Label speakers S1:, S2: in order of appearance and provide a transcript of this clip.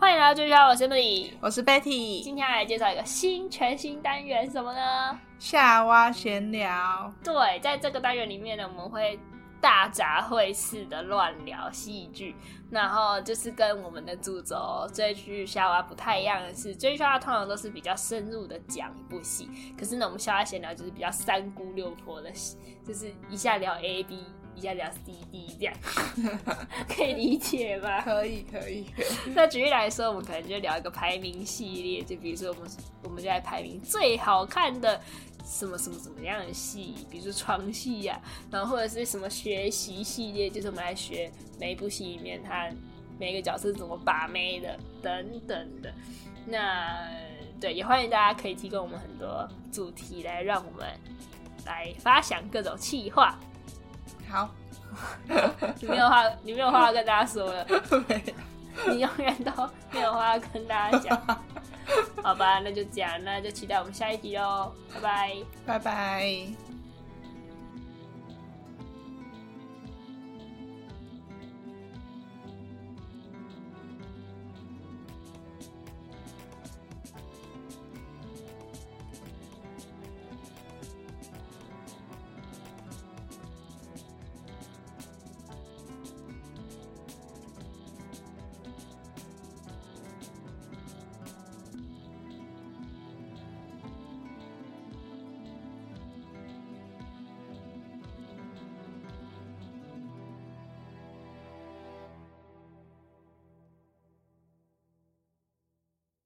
S1: 欢迎来到追剧，我是 Emily，
S2: 我是 Betty，
S1: 今天来介绍一个新全新单元，什么呢？
S2: 夏娃闲聊。
S1: 对，在这个单元里面呢，我们会大杂烩式的乱聊戏剧，然后就是跟我们的主轴追剧夏娃不太一样的是，追剧夏娃通常都是比较深入的讲一部戏，可是呢，我们夏娃闲聊就是比较三姑六婆的，就是一下聊 A B。一下聊 CD 这样，可以理解吧？
S2: 可以，可以。
S1: 那举例来说，我们可能就聊一个排名系列，就比如说我们，我们就来排名最好看的什么什么什么样的戏，比如说床戏呀，然后或者是什么学习系列，就是我们来学每一部戏里面它每个角色怎么把妹的等等的。那对，也欢迎大家可以提供我们很多主题来让我们来发想各种企划。
S2: 好，
S1: 你没有话，你没有话要跟大家说了。你永远都没有话要跟大家讲。好吧，那就这样，那就期待我们下一集喽。拜拜，
S2: 拜拜。